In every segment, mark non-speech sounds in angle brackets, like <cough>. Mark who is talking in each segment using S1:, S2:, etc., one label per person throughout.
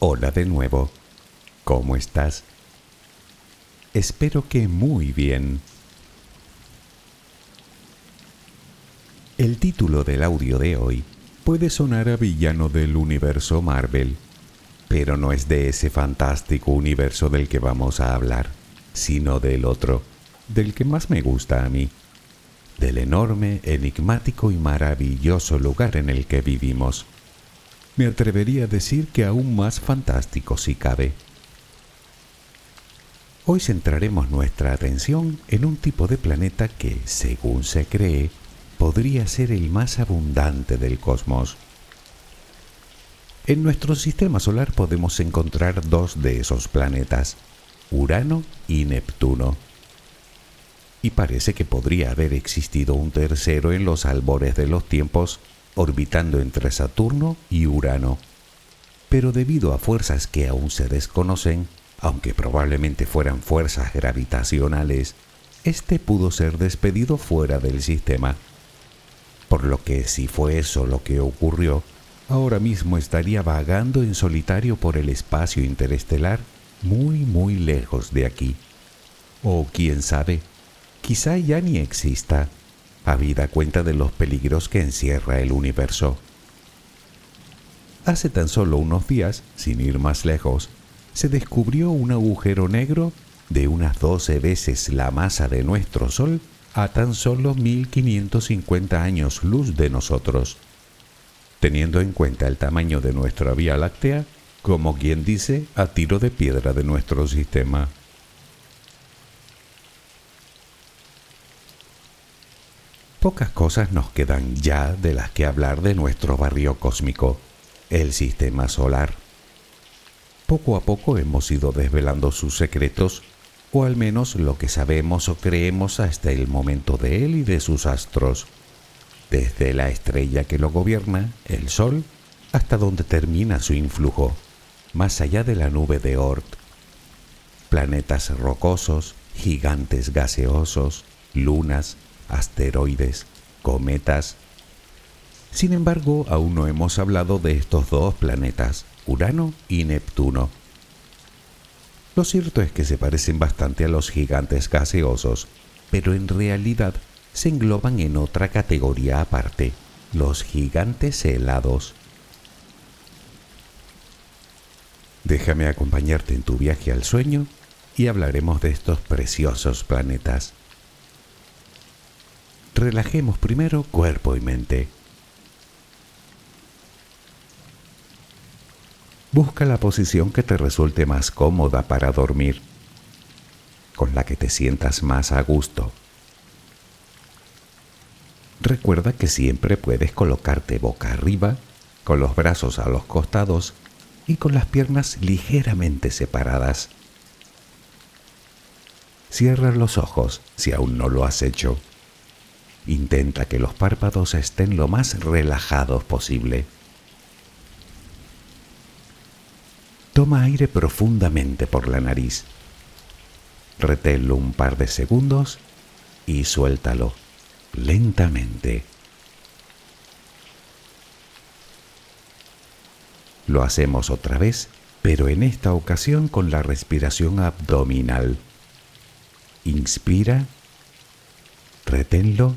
S1: Hola de nuevo. ¿Cómo estás? Espero que muy bien. El título del audio de hoy puede sonar a villano del universo Marvel, pero no es de ese fantástico universo del que vamos a hablar, sino del otro, del que más me gusta a mí, del enorme, enigmático y maravilloso lugar en el que vivimos. Me atrevería a decir que aún más fantástico si cabe. Hoy centraremos nuestra atención en un tipo de planeta que, según se cree, podría ser el más abundante del cosmos. En nuestro sistema solar podemos encontrar dos de esos planetas, Urano y Neptuno. Y parece que podría haber existido un tercero en los albores de los tiempos, orbitando entre Saturno y Urano. Pero debido a fuerzas que aún se desconocen, aunque probablemente fueran fuerzas gravitacionales, este pudo ser despedido fuera del sistema. Por lo que si fue eso lo que ocurrió, ahora mismo estaría vagando en solitario por el espacio interestelar muy muy lejos de aquí. O quién sabe, quizá ya ni exista, habida cuenta de los peligros que encierra el universo. Hace tan solo unos días, sin ir más lejos, se descubrió un agujero negro de unas 12 veces la masa de nuestro Sol a tan solo 1550 años luz de nosotros. Teniendo en cuenta el tamaño de nuestra Vía Láctea, como quien dice, a tiro de piedra de nuestro sistema. Pocas cosas nos quedan ya de las que hablar de nuestro barrio cósmico, el sistema solar poco a poco hemos ido desvelando sus secretos, o al menos lo que sabemos o creemos hasta el momento de él y de sus astros, desde la estrella que lo gobierna, el Sol, hasta donde termina su influjo, más allá de la nube de Oort. Planetas rocosos, gigantes gaseosos, lunas, asteroides, cometas. Sin embargo, aún no hemos hablado de estos dos planetas, Urano y Neptuno. Lo cierto es que se parecen bastante a los gigantes gaseosos, pero en realidad se engloban en otra categoría aparte, los gigantes helados. Déjame acompañarte en tu viaje al sueño y hablaremos de estos preciosos planetas. Relajemos primero cuerpo y mente. Busca la posición que te resulte más cómoda para dormir, con la que te sientas más a gusto. Recuerda que siempre puedes colocarte boca arriba, con los brazos a los costados y con las piernas ligeramente separadas. Cierra los ojos si aún no lo has hecho. Intenta que los párpados estén lo más relajados posible. Toma aire profundamente por la nariz. Reténlo un par de segundos y suéltalo lentamente. Lo hacemos otra vez, pero en esta ocasión con la respiración abdominal. Inspira, reténlo,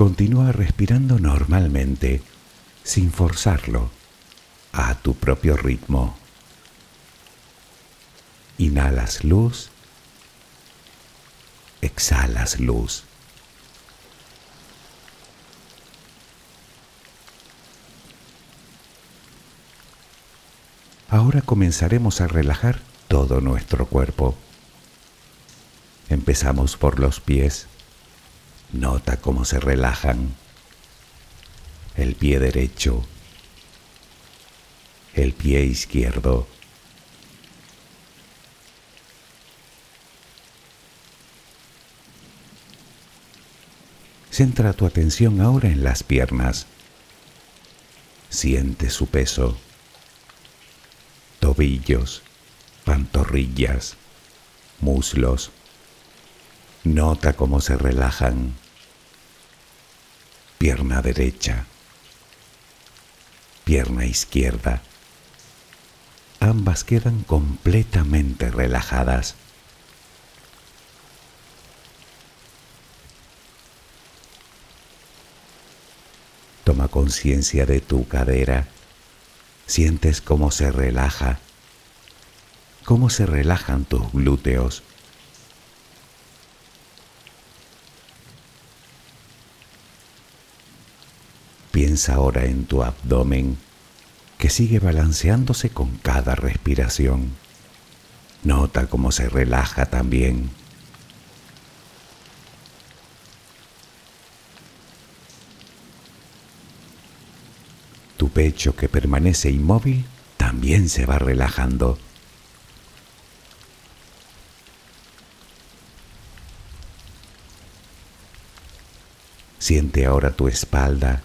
S1: Continúa respirando normalmente, sin forzarlo, a tu propio ritmo. Inhalas luz, exhalas luz. Ahora comenzaremos a relajar todo nuestro cuerpo. Empezamos por los pies. Nota cómo se relajan. El pie derecho. El pie izquierdo. Centra tu atención ahora en las piernas. Siente su peso. Tobillos pantorrillas, muslos. Nota cómo se relajan. Pierna derecha, pierna izquierda. Ambas quedan completamente relajadas. Toma conciencia de tu cadera. Sientes cómo se relaja cómo se relajan tus glúteos. Piensa ahora en tu abdomen que sigue balanceándose con cada respiración. Nota cómo se relaja también. Tu pecho que permanece inmóvil también se va relajando. Siente ahora tu espalda.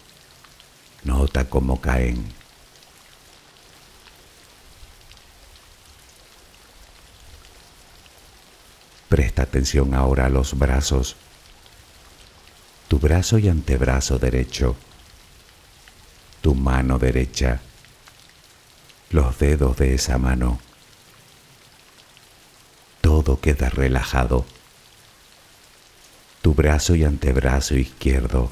S1: Nota cómo caen. Presta atención ahora a los brazos. Tu brazo y antebrazo derecho. Tu mano derecha. Los dedos de esa mano. Todo queda relajado tu brazo y antebrazo izquierdo,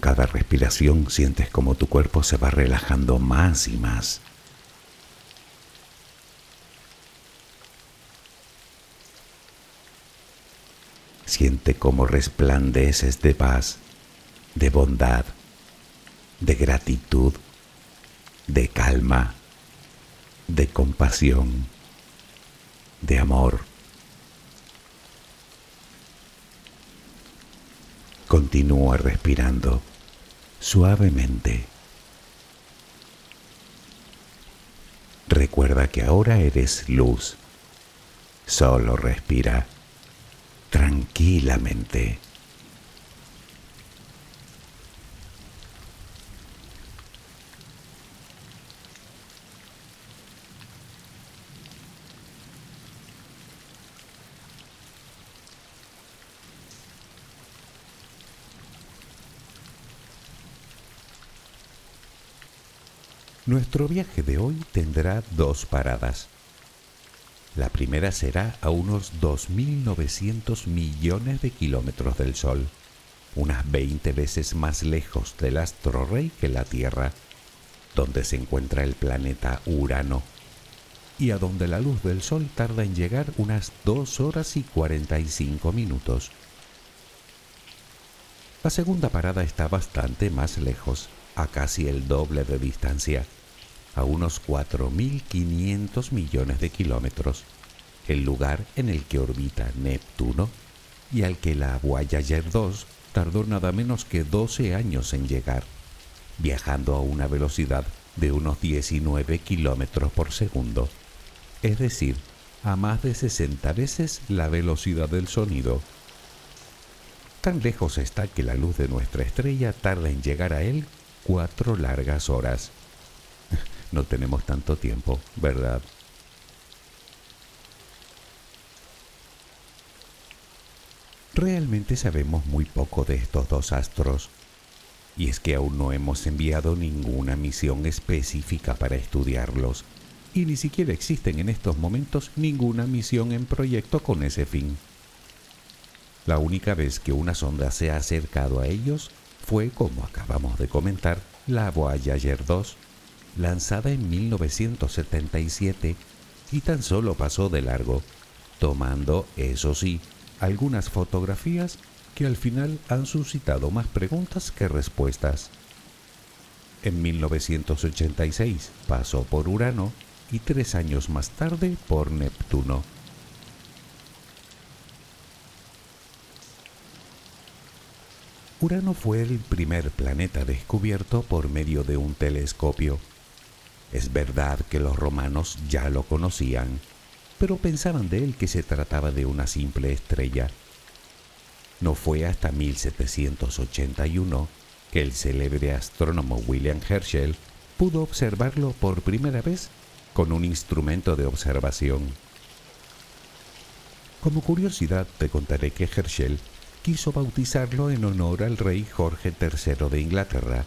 S1: cada respiración sientes como tu cuerpo se va relajando más y más. Siente cómo resplandeces de paz, de bondad, de gratitud, de calma, de compasión, de amor. Continúa respirando suavemente. Recuerda que ahora eres luz. Solo respira tranquilamente. Nuestro viaje de hoy tendrá dos paradas. La primera será a unos 2.900 millones de kilómetros del Sol, unas 20 veces más lejos del astro rey que la Tierra, donde se encuentra el planeta Urano, y a donde la luz del Sol tarda en llegar unas 2 horas y 45 minutos. La segunda parada está bastante más lejos, a casi el doble de distancia, a unos 4.500 millones de kilómetros, el lugar en el que orbita Neptuno y al que la Voyager 2 tardó nada menos que 12 años en llegar, viajando a una velocidad de unos 19 kilómetros por segundo, es decir, a más de 60 veces la velocidad del sonido. Tan lejos está que la luz de nuestra estrella tarda en llegar a él cuatro largas horas. No tenemos tanto tiempo, ¿verdad? Realmente sabemos muy poco de estos dos astros, y es que aún no hemos enviado ninguna misión específica para estudiarlos, y ni siquiera existen en estos momentos ninguna misión en proyecto con ese fin. La única vez que una sonda se ha acercado a ellos fue, como acabamos de comentar, la Voyager 2, lanzada en 1977 y tan solo pasó de largo, tomando, eso sí, algunas fotografías que al final han suscitado más preguntas que respuestas. En 1986 pasó por Urano y tres años más tarde por Neptuno. Urano fue el primer planeta descubierto por medio de un telescopio. Es verdad que los romanos ya lo conocían, pero pensaban de él que se trataba de una simple estrella. No fue hasta 1781 que el célebre astrónomo William Herschel pudo observarlo por primera vez con un instrumento de observación. Como curiosidad te contaré que Herschel quiso bautizarlo en honor al rey Jorge III de Inglaterra,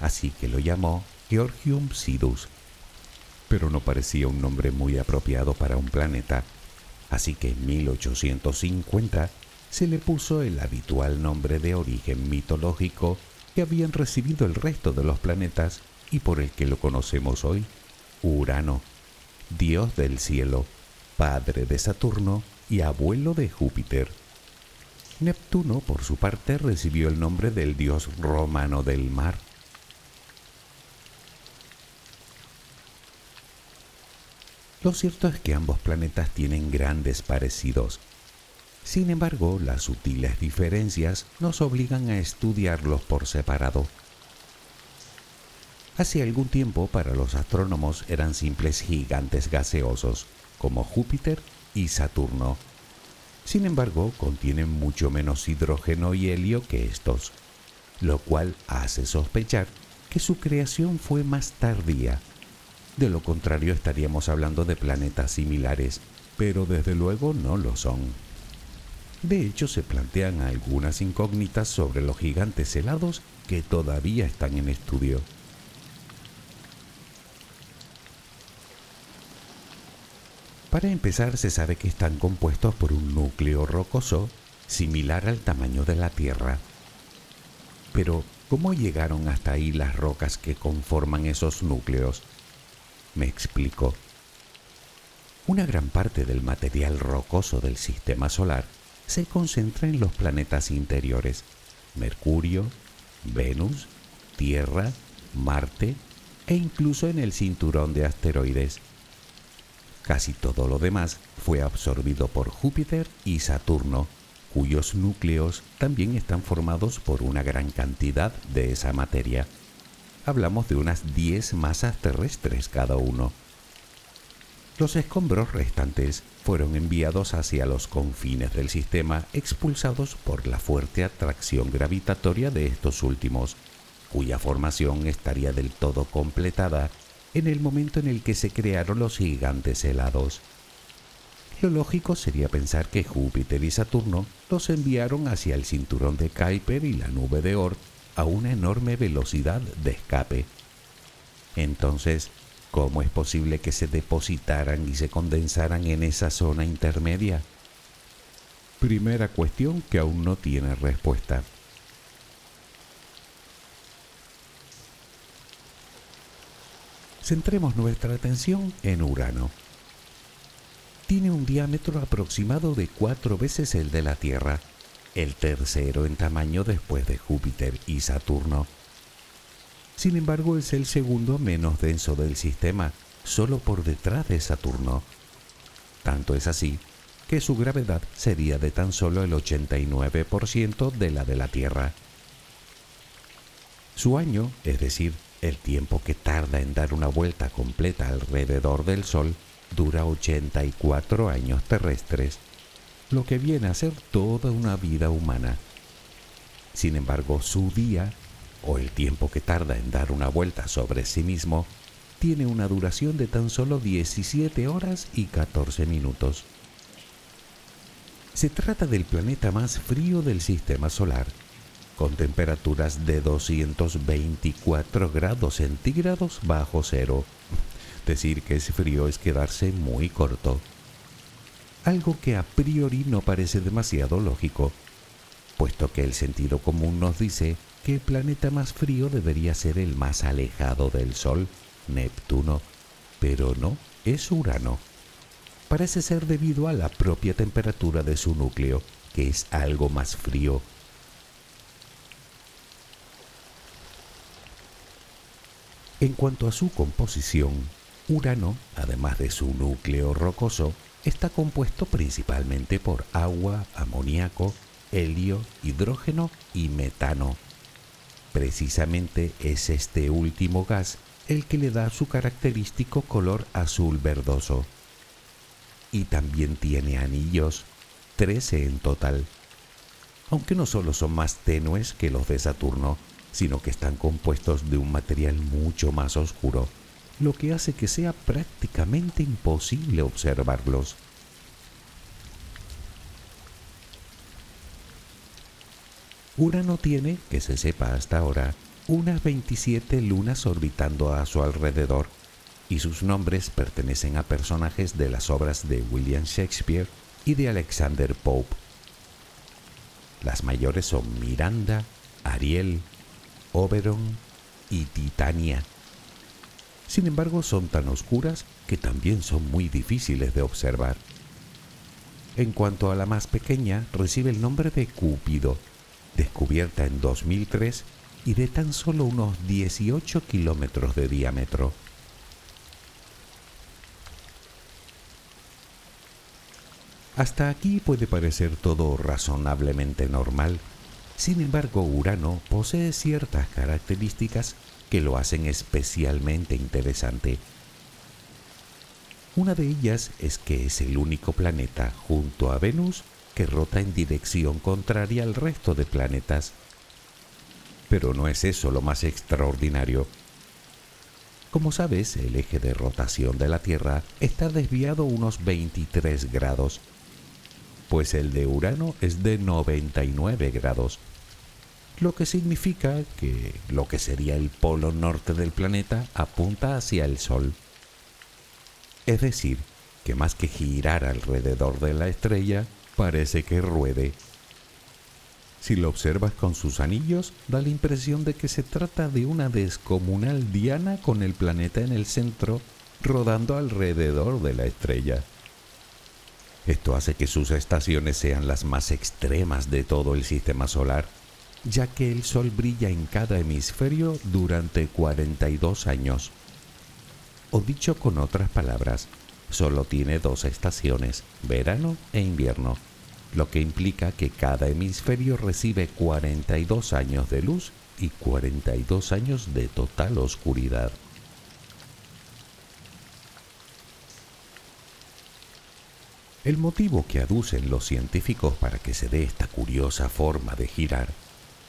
S1: así que lo llamó Georgium Sidus. Pero no parecía un nombre muy apropiado para un planeta, así que en 1850 se le puso el habitual nombre de origen mitológico que habían recibido el resto de los planetas y por el que lo conocemos hoy, Urano, dios del cielo, padre de Saturno y abuelo de Júpiter. Neptuno, por su parte, recibió el nombre del dios romano del mar. Lo cierto es que ambos planetas tienen grandes parecidos. Sin embargo, las sutiles diferencias nos obligan a estudiarlos por separado. Hace algún tiempo para los astrónomos eran simples gigantes gaseosos, como Júpiter y Saturno, sin embargo, contienen mucho menos hidrógeno y helio que estos, lo cual hace sospechar que su creación fue más tardía. De lo contrario estaríamos hablando de planetas similares, pero desde luego no lo son. De hecho, se plantean algunas incógnitas sobre los gigantes helados que todavía están en estudio. Para empezar, se sabe que están compuestos por un núcleo rocoso similar al tamaño de la Tierra. Pero, ¿cómo llegaron hasta ahí las rocas que conforman esos núcleos? Me explico. Una gran parte del material rocoso del sistema solar se concentra en los planetas interiores, Mercurio, Venus, Tierra, Marte e incluso en el cinturón de asteroides Casi todo lo demás fue absorbido por Júpiter y Saturno, cuyos núcleos también están formados por una gran cantidad de esa materia. Hablamos de unas 10 masas terrestres cada uno. Los escombros restantes fueron enviados hacia los confines del sistema expulsados por la fuerte atracción gravitatoria de estos últimos, cuya formación estaría del todo completada en el momento en el que se crearon los gigantes helados. Lo lógico sería pensar que Júpiter y Saturno los enviaron hacia el cinturón de Kuiper y la nube de Oort a una enorme velocidad de escape. Entonces, ¿Cómo es posible que se depositaran y se condensaran en esa zona intermedia? Primera cuestión que aún no tiene respuesta. Centremos nuestra atención en Urano. Tiene un diámetro aproximado de cuatro veces el de la Tierra, el tercero en tamaño después de Júpiter y Saturno sin embargo, es el segundo menos denso del sistema, solo por detrás de Saturno. Tanto es así que su gravedad sería de tan solo el 89% de la de la Tierra. Su año, es decir, el tiempo que tarda en dar una vuelta completa alrededor del Sol, dura 84 años terrestres, lo que viene a ser toda una vida humana. Sin embargo, su día o el tiempo que tarda en dar una vuelta sobre sí mismo, tiene una duración de tan solo 17 horas y 14 minutos. Se trata del planeta más frío del sistema solar, con temperaturas de 224 grados centígrados bajo cero. <laughs> Decir que es frío es quedarse muy corto. Algo que a priori no parece demasiado lógico, puesto que el sentido común nos dice que el planeta más frío debería ser el más alejado del Sol, Neptuno, pero no, es Urano. Parece ser debido a la propia temperatura de su núcleo, que es algo más frío. En cuanto a su composición, Urano, además de su núcleo rocoso, está compuesto principalmente por agua, amoníaco, helio, hidrógeno y metano. Precisamente es este último gas el que le da su característico color azul verdoso. Y también tiene anillos, 13 en total, aunque no solo son más tenues que los de Saturno, sino que están compuestos de un material mucho más oscuro, lo que hace que sea prácticamente imposible observarlos. Urano tiene, que se sepa hasta ahora, unas 27 lunas orbitando a su alrededor, y sus nombres pertenecen a personajes de las obras de William Shakespeare y de Alexander Pope. Las mayores son Miranda, Ariel, Oberon y Titania. Sin embargo, son tan oscuras que también son muy difíciles de observar. En cuanto a la más pequeña, recibe el nombre de Cúpido descubierta en 2003 y de tan solo unos 18 kilómetros de diámetro. Hasta aquí puede parecer todo razonablemente normal. Sin embargo, Urano posee ciertas características que lo hacen especialmente interesante. Una de ellas es que es el único planeta junto a Venus que rota en dirección contraria al resto de planetas. Pero no es eso lo más extraordinario. Como sabes, el eje de rotación de la Tierra está desviado unos 23 grados, pues el de Urano es de 99 grados, lo que significa que lo que sería el polo norte del planeta apunta hacia el Sol. Es decir, que más que girar alrededor de la estrella, parece que ruede. Si lo observas con sus anillos, da la impresión de que se trata de una descomunal diana con el planeta en el centro, rodando alrededor de la estrella. Esto hace que sus estaciones sean las más extremas de todo el sistema solar, ya que el Sol brilla en cada hemisferio durante 42 años. O dicho con otras palabras, solo tiene dos estaciones, verano e invierno lo que implica que cada hemisferio recibe 42 años de luz y 42 años de total oscuridad. El motivo que aducen los científicos para que se dé esta curiosa forma de girar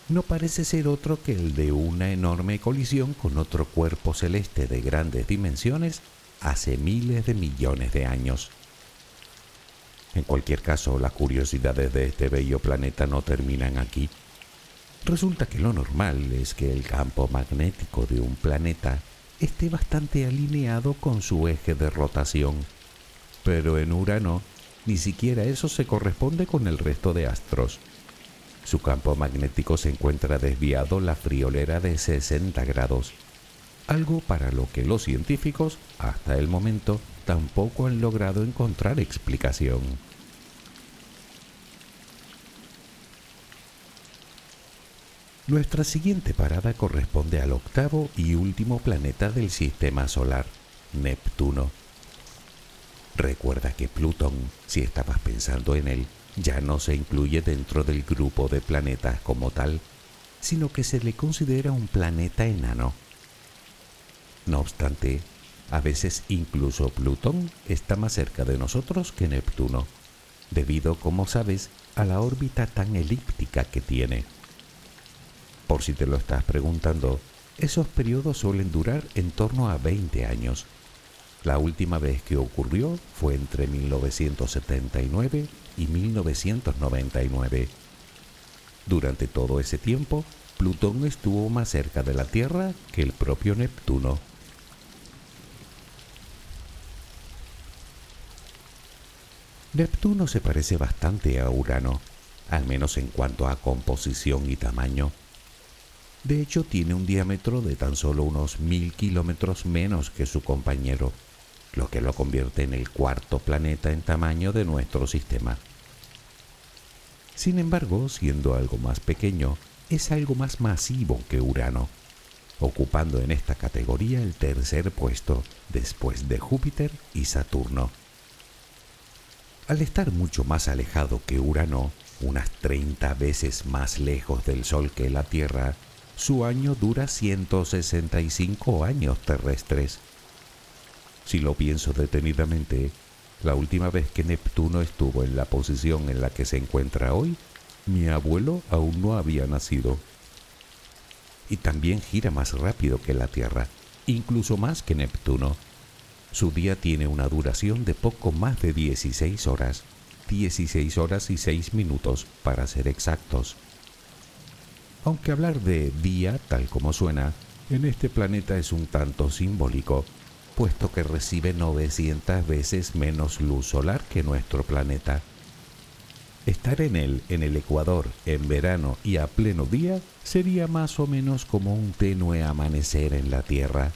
S1: no parece ser otro que el de una enorme colisión con otro cuerpo celeste de grandes dimensiones hace miles de millones de años. En cualquier caso, las curiosidades de este bello planeta no terminan aquí. Resulta que lo normal es que el campo magnético de un planeta esté bastante alineado con su eje de rotación, pero en Urano ni siquiera eso se corresponde con el resto de astros. Su campo magnético se encuentra desviado la friolera de 60 grados, algo para lo que los científicos, hasta el momento, tampoco han logrado encontrar explicación. Nuestra siguiente parada corresponde al octavo y último planeta del sistema solar, Neptuno. Recuerda que Plutón, si estabas pensando en él, ya no se incluye dentro del grupo de planetas como tal, sino que se le considera un planeta enano. No obstante, a veces incluso Plutón está más cerca de nosotros que Neptuno, debido, como sabes, a la órbita tan elíptica que tiene. Por si te lo estás preguntando, esos periodos suelen durar en torno a 20 años. La última vez que ocurrió fue entre 1979 y 1999. Durante todo ese tiempo, Plutón estuvo más cerca de la Tierra que el propio Neptuno. Neptuno se parece bastante a Urano, al menos en cuanto a composición y tamaño. De hecho, tiene un diámetro de tan solo unos mil kilómetros menos que su compañero, lo que lo convierte en el cuarto planeta en tamaño de nuestro sistema. Sin embargo, siendo algo más pequeño, es algo más masivo que Urano, ocupando en esta categoría el tercer puesto después de Júpiter y Saturno. Al estar mucho más alejado que Urano, unas 30 veces más lejos del Sol que la Tierra, su año dura 165 años terrestres. Si lo pienso detenidamente, la última vez que Neptuno estuvo en la posición en la que se encuentra hoy, mi abuelo aún no había nacido. Y también gira más rápido que la Tierra, incluso más que Neptuno. Su día tiene una duración de poco más de 16 horas, 16 horas y 6 minutos para ser exactos. Aunque hablar de día, tal como suena, en este planeta es un tanto simbólico, puesto que recibe 900 veces menos luz solar que nuestro planeta. Estar en él, en el Ecuador, en verano y a pleno día, sería más o menos como un tenue amanecer en la Tierra.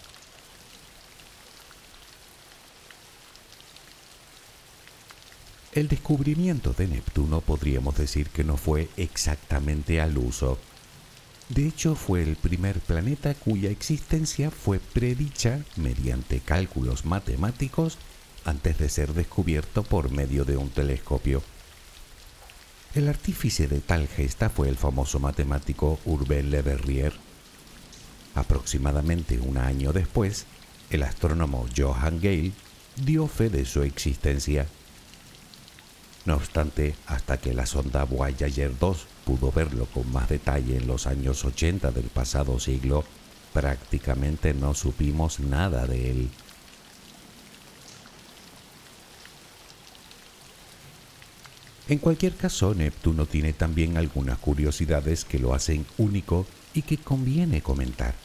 S1: El descubrimiento de Neptuno podríamos decir que no fue exactamente al uso. De hecho, fue el primer planeta cuya existencia fue predicha mediante cálculos matemáticos antes de ser descubierto por medio de un telescopio. El artífice de tal gesta fue el famoso matemático Urbain Le Verrier. Aproximadamente un año después, el astrónomo Johann Gale dio fe de su existencia no obstante, hasta que la sonda Voyager 2 pudo verlo con más detalle en los años 80 del pasado siglo, prácticamente no supimos nada de él. En cualquier caso, Neptuno tiene también algunas curiosidades que lo hacen único y que conviene comentar.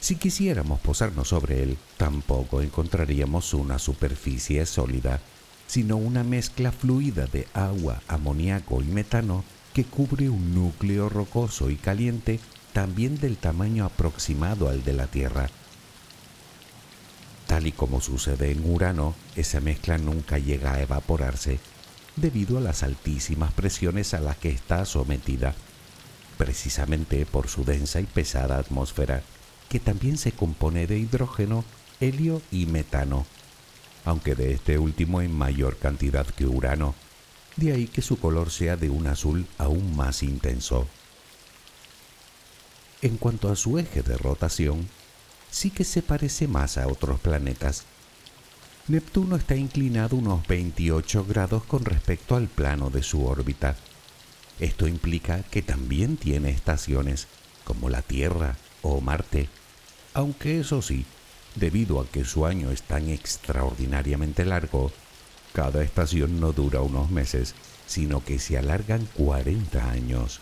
S1: Si quisiéramos posarnos sobre él, tampoco encontraríamos una superficie sólida sino una mezcla fluida de agua, amoníaco y metano que cubre un núcleo rocoso y caliente también del tamaño aproximado al de la Tierra. Tal y como sucede en Urano, esa mezcla nunca llega a evaporarse debido a las altísimas presiones a las que está sometida, precisamente por su densa y pesada atmósfera, que también se compone de hidrógeno, helio y metano aunque de este último en mayor cantidad que Urano, de ahí que su color sea de un azul aún más intenso. En cuanto a su eje de rotación, sí que se parece más a otros planetas. Neptuno está inclinado unos 28 grados con respecto al plano de su órbita. Esto implica que también tiene estaciones, como la Tierra o Marte, aunque eso sí, debido a que su año es tan extraordinariamente largo, cada estación no dura unos meses, sino que se alargan 40 años.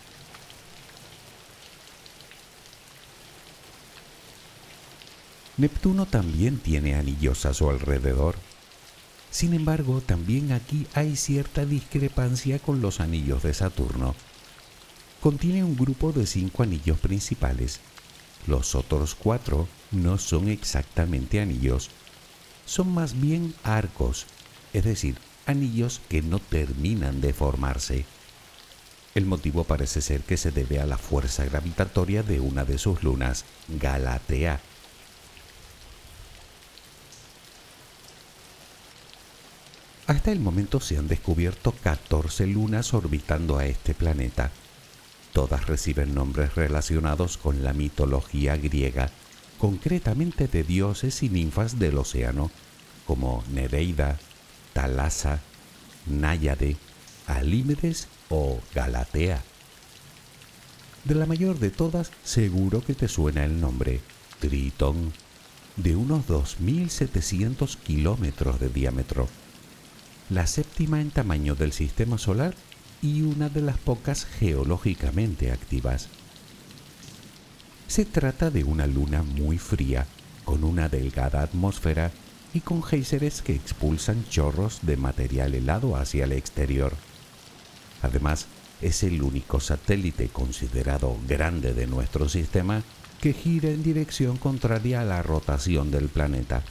S1: Neptuno también tiene anillos a su alrededor. Sin embargo, también aquí hay cierta discrepancia con los anillos de Saturno. Contiene un grupo de cinco anillos principales. Los otros cuatro no son exactamente anillos, son más bien arcos, es decir, anillos que no terminan de formarse. El motivo parece ser que se debe a la fuerza gravitatoria de una de sus lunas, Galatea, Hasta el momento se han descubierto 14 lunas orbitando a este planeta. Todas reciben nombres relacionados con la mitología griega, concretamente de dioses y ninfas del océano, como Nereida, Talasa, Náyade, Alímedes o Galatea. De la mayor de todas, seguro que te suena el nombre, Tritón, de unos 2.700 kilómetros de diámetro la séptima en tamaño del sistema solar y una de las pocas geológicamente activas. Se trata de una luna muy fría, con una delgada atmósfera y con géiseres que expulsan chorros de material helado hacia el exterior. Además, es el único satélite considerado grande de nuestro sistema que gira en dirección contraria a la rotación del planeta.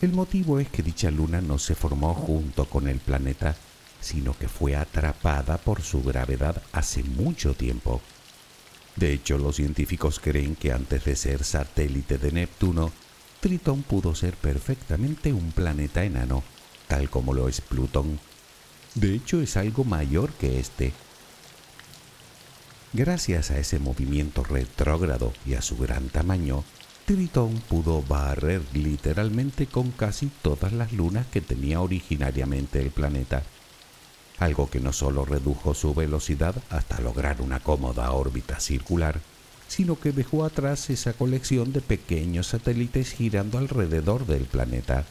S1: El motivo es que dicha luna no se formó junto con el planeta, sino que fue atrapada por su gravedad hace mucho tiempo. De hecho, los científicos creen que antes de ser satélite de Neptuno, Tritón pudo ser perfectamente un planeta enano, tal como lo es Plutón. De hecho, es algo mayor que este. Gracias a ese movimiento retrógrado y a su gran tamaño, Tritón pudo barrer literalmente con casi todas las lunas que tenía originariamente el planeta, algo que no solo redujo su velocidad hasta lograr una cómoda órbita circular, sino que dejó atrás esa colección de pequeños satélites girando alrededor del planeta.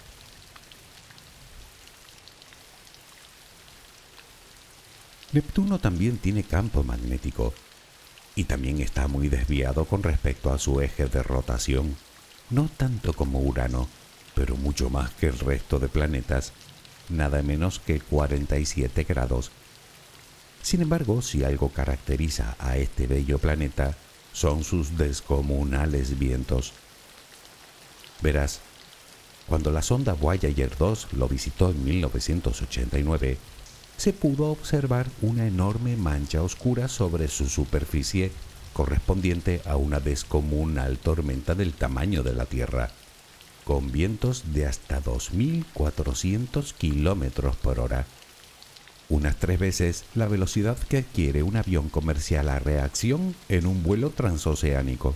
S1: Neptuno también tiene campo magnético, y también está muy desviado con respecto a su eje de rotación, no tanto como Urano, pero mucho más que el resto de planetas, nada menos que 47 grados. Sin embargo, si algo caracteriza a este bello planeta, son sus descomunales vientos. Verás, cuando la sonda Voyager 2 lo visitó en 1989, se pudo observar una enorme mancha oscura sobre su superficie correspondiente a una descomunal tormenta del tamaño de la Tierra, con vientos de hasta 2.400 kilómetros por hora, unas tres veces la velocidad que adquiere un avión comercial a reacción en un vuelo transoceánico.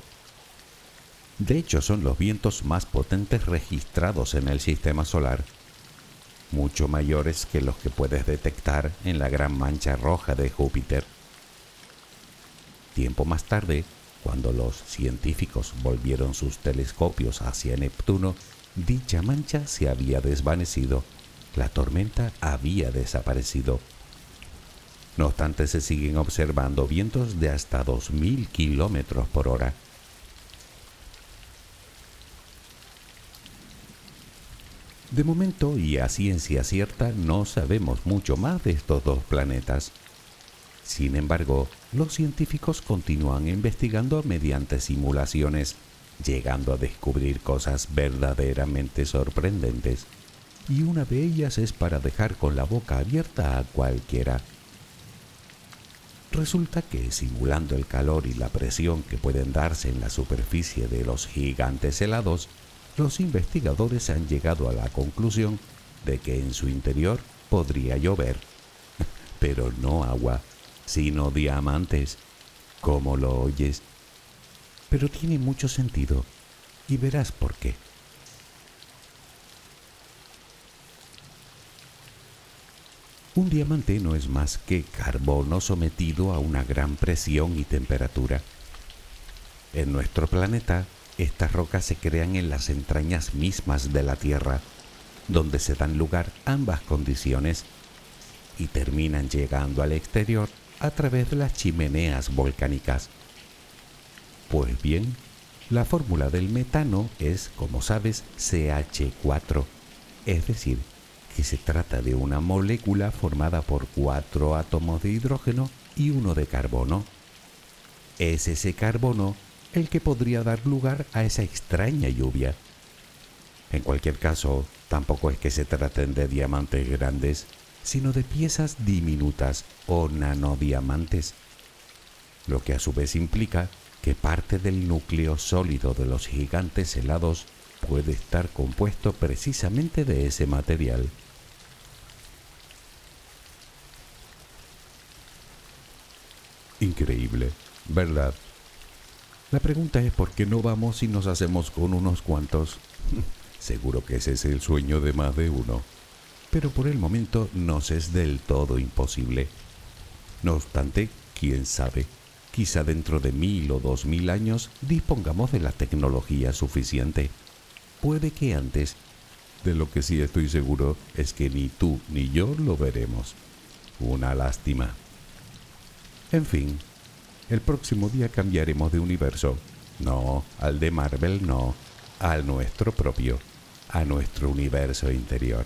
S1: De hecho, son los vientos más potentes registrados en el sistema solar mucho mayores que los que puedes detectar en la gran mancha roja de Júpiter. Tiempo más tarde, cuando los científicos volvieron sus telescopios hacia Neptuno, dicha mancha se había desvanecido, la tormenta había desaparecido. No obstante, se siguen observando vientos de hasta 2.000 kilómetros por hora De momento y a ciencia cierta no sabemos mucho más de estos dos planetas. Sin embargo, los científicos continúan investigando mediante simulaciones, llegando a descubrir cosas verdaderamente sorprendentes. Y una de ellas es para dejar con la boca abierta a cualquiera. Resulta que simulando el calor y la presión que pueden darse en la superficie de los gigantes helados, los investigadores han llegado a la conclusión de que en su interior podría llover, <laughs> pero no agua, sino diamantes, como lo oyes. Pero tiene mucho sentido y verás por qué. Un diamante no es más que carbono sometido a una gran presión y temperatura. En nuestro planeta, estas rocas se crean en las entrañas mismas de la Tierra, donde se dan lugar ambas condiciones y terminan llegando al exterior a través de las chimeneas volcánicas. Pues bien, la fórmula del metano es, como sabes, CH4, es decir, que se trata de una molécula formada por cuatro átomos de hidrógeno y uno de carbono. Es ese carbono el que podría dar lugar a esa extraña lluvia. En cualquier caso, tampoco es que se traten de diamantes grandes, sino de piezas diminutas o nanodiamantes, lo que a su vez implica que parte del núcleo sólido de los gigantes helados puede estar compuesto precisamente de ese material. Increíble, ¿verdad? La pregunta es por qué no vamos y nos hacemos con unos cuantos. <laughs> Seguro que ese es el sueño de más de uno. Pero por el momento nos es del todo imposible. No obstante, quién sabe, quizá dentro de mil o dos mil años dispongamos de la tecnología suficiente. Puede que antes. De lo que sí estoy seguro es que ni tú ni yo lo veremos. Una lástima. En fin, el próximo día cambiaremos de universo. No, al de Marvel no, al nuestro propio, a nuestro universo interior.